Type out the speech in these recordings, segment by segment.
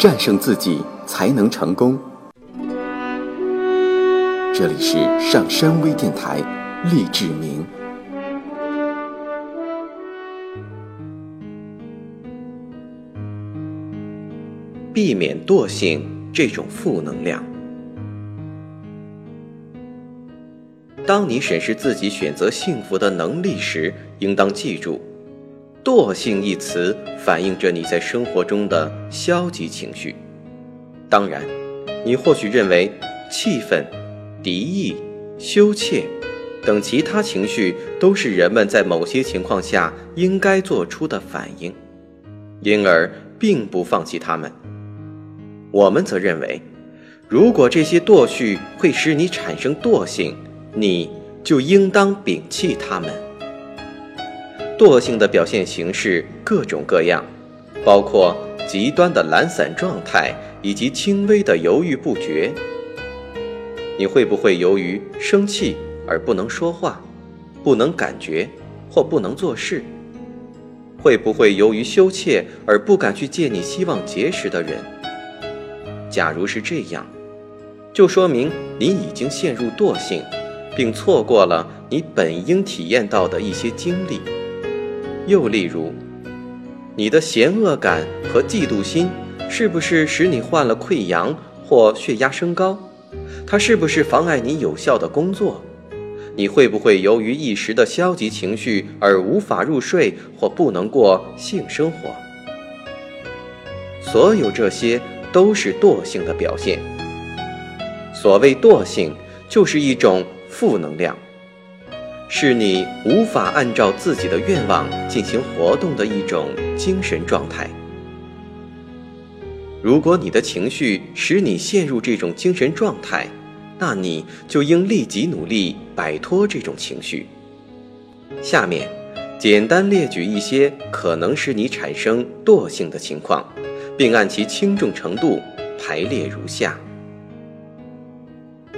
战胜自己才能成功。这里是上山微电台，励志明。避免惰性这种负能量。当你审视自己选择幸福的能力时，应当记住，“惰性”一词反映着你在生活中的消极情绪。当然，你或许认为气愤、敌意、羞怯等其他情绪都是人们在某些情况下应该做出的反应，因而并不放弃它们。我们则认为，如果这些惰绪会使你产生惰性，你就应当摒弃它们。惰性的表现形式各种各样，包括极端的懒散状态以及轻微的犹豫不决。你会不会由于生气而不能说话、不能感觉或不能做事？会不会由于羞怯而不敢去见你希望结识的人？假如是这样，就说明你已经陷入惰性。并错过了你本应体验到的一些经历。又例如，你的嫌恶感和嫉妒心是不是使你患了溃疡或血压升高？它是不是妨碍你有效的工作？你会不会由于一时的消极情绪而无法入睡或不能过性生活？所有这些都是惰性的表现。所谓惰性，就是一种。负能量，是你无法按照自己的愿望进行活动的一种精神状态。如果你的情绪使你陷入这种精神状态，那你就应立即努力摆脱这种情绪。下面，简单列举一些可能使你产生惰性的情况，并按其轻重程度排列如下。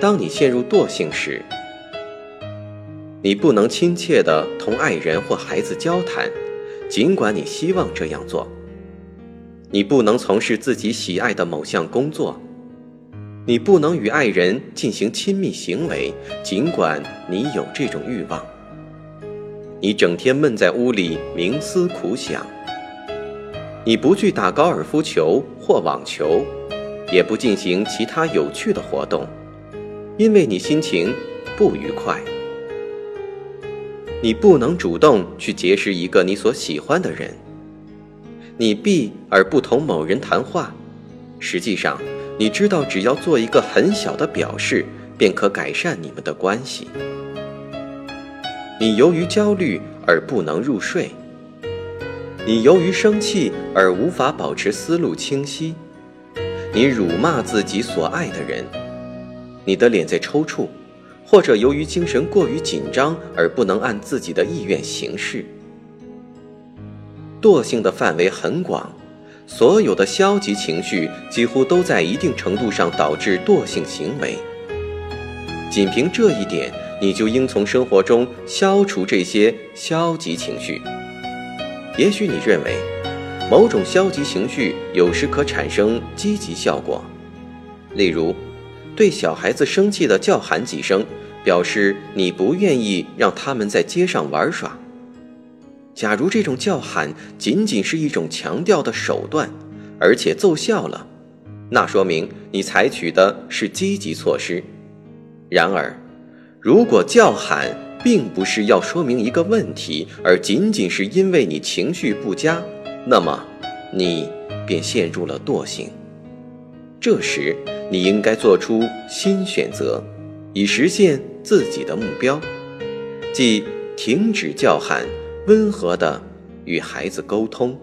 当你陷入惰性时，你不能亲切地同爱人或孩子交谈，尽管你希望这样做；你不能从事自己喜爱的某项工作；你不能与爱人进行亲密行为，尽管你有这种欲望；你整天闷在屋里冥思苦想；你不去打高尔夫球或网球，也不进行其他有趣的活动。因为你心情不愉快，你不能主动去结识一个你所喜欢的人。你避而不同某人谈话，实际上你知道，只要做一个很小的表示，便可改善你们的关系。你由于焦虑而不能入睡，你由于生气而无法保持思路清晰，你辱骂自己所爱的人。你的脸在抽搐，或者由于精神过于紧张而不能按自己的意愿行事。惰性的范围很广，所有的消极情绪几乎都在一定程度上导致惰性行为。仅凭这一点，你就应从生活中消除这些消极情绪。也许你认为，某种消极情绪有时可产生积极效果，例如。对小孩子生气的叫喊几声，表示你不愿意让他们在街上玩耍。假如这种叫喊仅仅是一种强调的手段，而且奏效了，那说明你采取的是积极措施。然而，如果叫喊并不是要说明一个问题，而仅仅是因为你情绪不佳，那么你便陷入了惰性。这时，你应该做出新选择，以实现自己的目标，即停止叫喊，温和的与孩子沟通。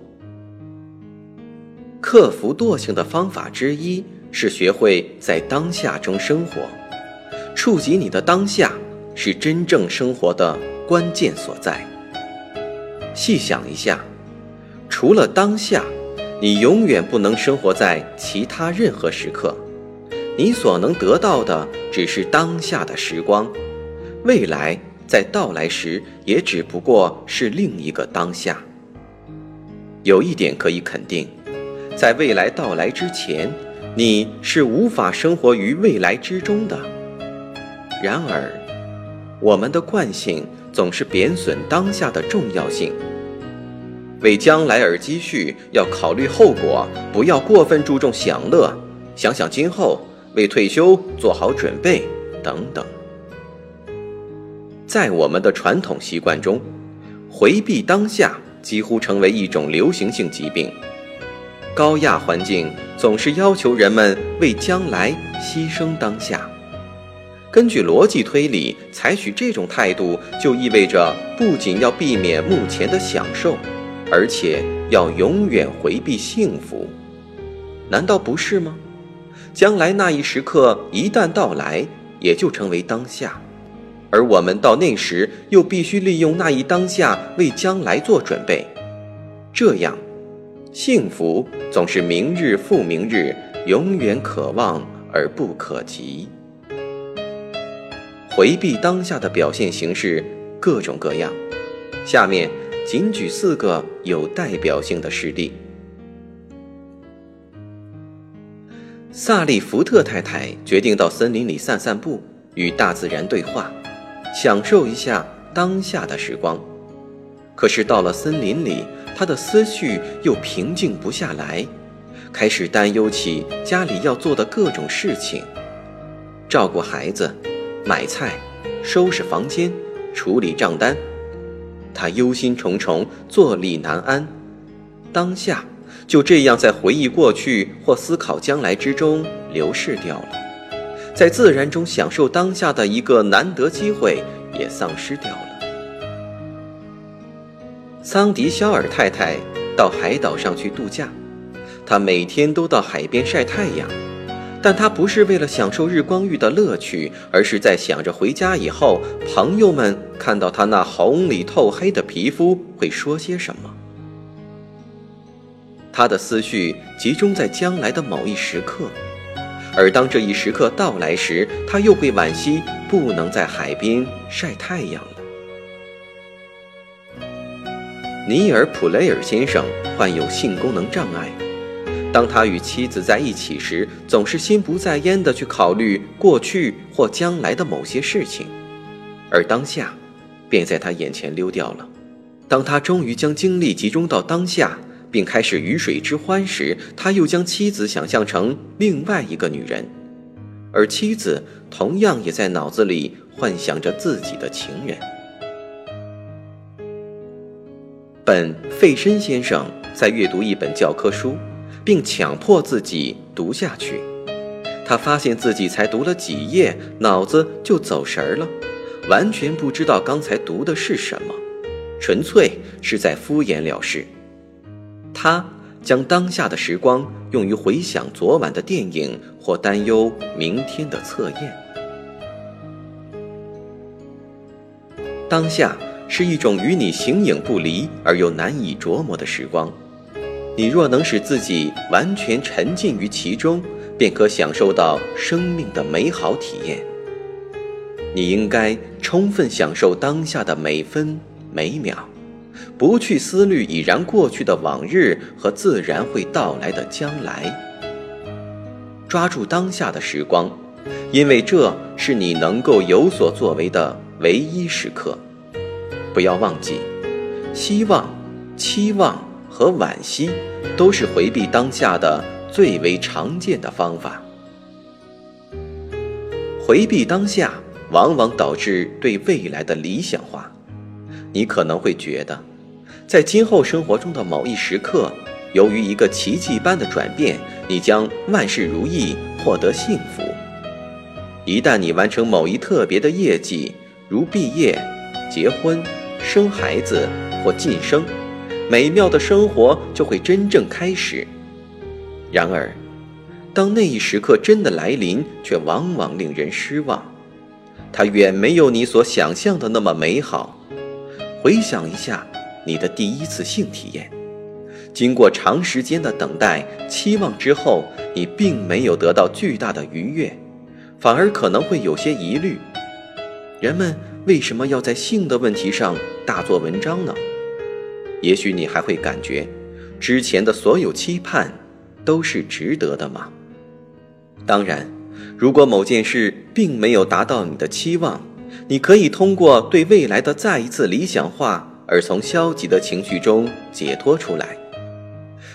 克服惰性的方法之一是学会在当下中生活。触及你的当下，是真正生活的关键所在。细想一下，除了当下，你永远不能生活在其他任何时刻。你所能得到的只是当下的时光，未来在到来时也只不过是另一个当下。有一点可以肯定，在未来到来之前，你是无法生活于未来之中的。然而，我们的惯性总是贬损当下的重要性。为将来而积蓄，要考虑后果，不要过分注重享乐，想想今后，为退休做好准备，等等。在我们的传统习惯中，回避当下几乎成为一种流行性疾病。高压环境总是要求人们为将来牺牲当下。根据逻辑推理，采取这种态度就意味着不仅要避免目前的享受。而且要永远回避幸福，难道不是吗？将来那一时刻一旦到来，也就成为当下，而我们到那时又必须利用那一当下为将来做准备。这样，幸福总是明日复明日，永远可望而不可及。回避当下的表现形式各种各样，下面。仅举四个有代表性的事例。萨利福特太太决定到森林里散散步，与大自然对话，享受一下当下的时光。可是到了森林里，她的思绪又平静不下来，开始担忧起家里要做的各种事情：照顾孩子、买菜、收拾房间、处理账单。他忧心忡忡，坐立难安，当下就这样在回忆过去或思考将来之中流逝掉了，在自然中享受当下的一个难得机会也丧失掉了。桑迪肖尔太太到海岛上去度假，她每天都到海边晒太阳。但他不是为了享受日光浴的乐趣，而是在想着回家以后，朋友们看到他那红里透黑的皮肤会说些什么。他的思绪集中在将来的某一时刻，而当这一时刻到来时，他又会惋惜不能在海边晒太阳了。尼尔·普雷尔先生患有性功能障碍。当他与妻子在一起时，总是心不在焉地去考虑过去或将来的某些事情，而当下便在他眼前溜掉了。当他终于将精力集中到当下，并开始鱼水之欢时，他又将妻子想象成另外一个女人，而妻子同样也在脑子里幻想着自己的情人。本费申先生在阅读一本教科书。并强迫自己读下去，他发现自己才读了几页，脑子就走神儿了，完全不知道刚才读的是什么，纯粹是在敷衍了事。他将当下的时光用于回想昨晚的电影或担忧明天的测验。当下是一种与你形影不离而又难以琢磨的时光。你若能使自己完全沉浸于其中，便可享受到生命的美好体验。你应该充分享受当下的每分每秒，不去思虑已然过去的往日和自然会到来的将来。抓住当下的时光，因为这是你能够有所作为的唯一时刻。不要忘记，希望、期望。和惋惜，都是回避当下的最为常见的方法。回避当下，往往导致对未来的理想化。你可能会觉得，在今后生活中的某一时刻，由于一个奇迹般的转变，你将万事如意，获得幸福。一旦你完成某一特别的业绩，如毕业、结婚、生孩子或晋升。美妙的生活就会真正开始。然而，当那一时刻真的来临，却往往令人失望。它远没有你所想象的那么美好。回想一下你的第一次性体验，经过长时间的等待、期望之后，你并没有得到巨大的愉悦，反而可能会有些疑虑：人们为什么要在性的问题上大做文章呢？也许你还会感觉，之前的所有期盼都是值得的吗？当然，如果某件事并没有达到你的期望，你可以通过对未来的再一次理想化而从消极的情绪中解脱出来。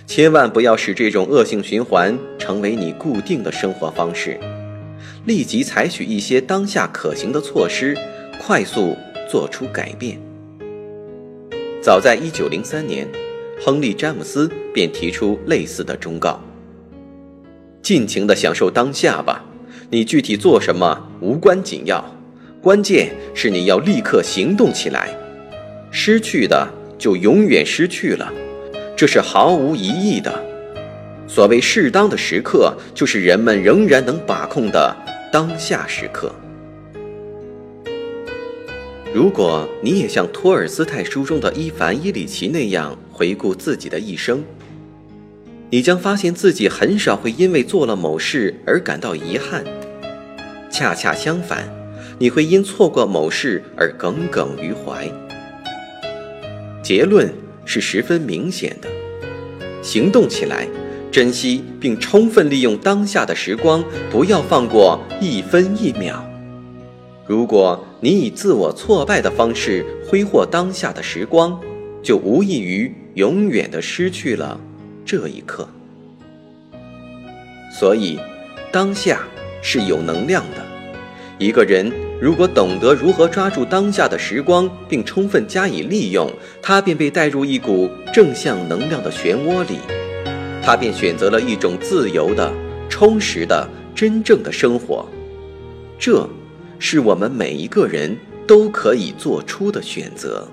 千万不要使这种恶性循环成为你固定的生活方式，立即采取一些当下可行的措施，快速做出改变。早在1903年，亨利·詹姆斯便提出类似的忠告：“尽情地享受当下吧，你具体做什么无关紧要，关键是你要立刻行动起来。失去的就永远失去了。”这是毫无疑义的。所谓适当的时刻，就是人们仍然能把控的当下时刻。如果你也像托尔斯泰书中的伊凡·伊里奇那样回顾自己的一生，你将发现自己很少会因为做了某事而感到遗憾。恰恰相反，你会因错过某事而耿耿于怀。结论。是十分明显的，行动起来，珍惜并充分利用当下的时光，不要放过一分一秒。如果你以自我挫败的方式挥霍当下的时光，就无异于永远的失去了这一刻。所以，当下是有能量的，一个人。如果懂得如何抓住当下的时光，并充分加以利用，他便被带入一股正向能量的漩涡里，他便选择了一种自由的、充实的、真正的生活。这，是我们每一个人都可以做出的选择。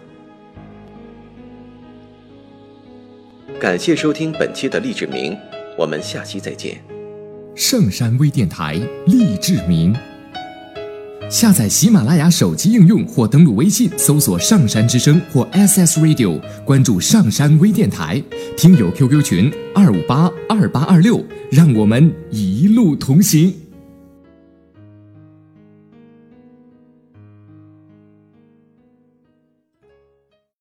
感谢收听本期的励志明，我们下期再见。圣山微电台励志明。下载喜马拉雅手机应用或登录微信搜索“上山之声”或 SS Radio，关注上山微电台，听友 QQ 群二五八二八二六，让我们一路同行。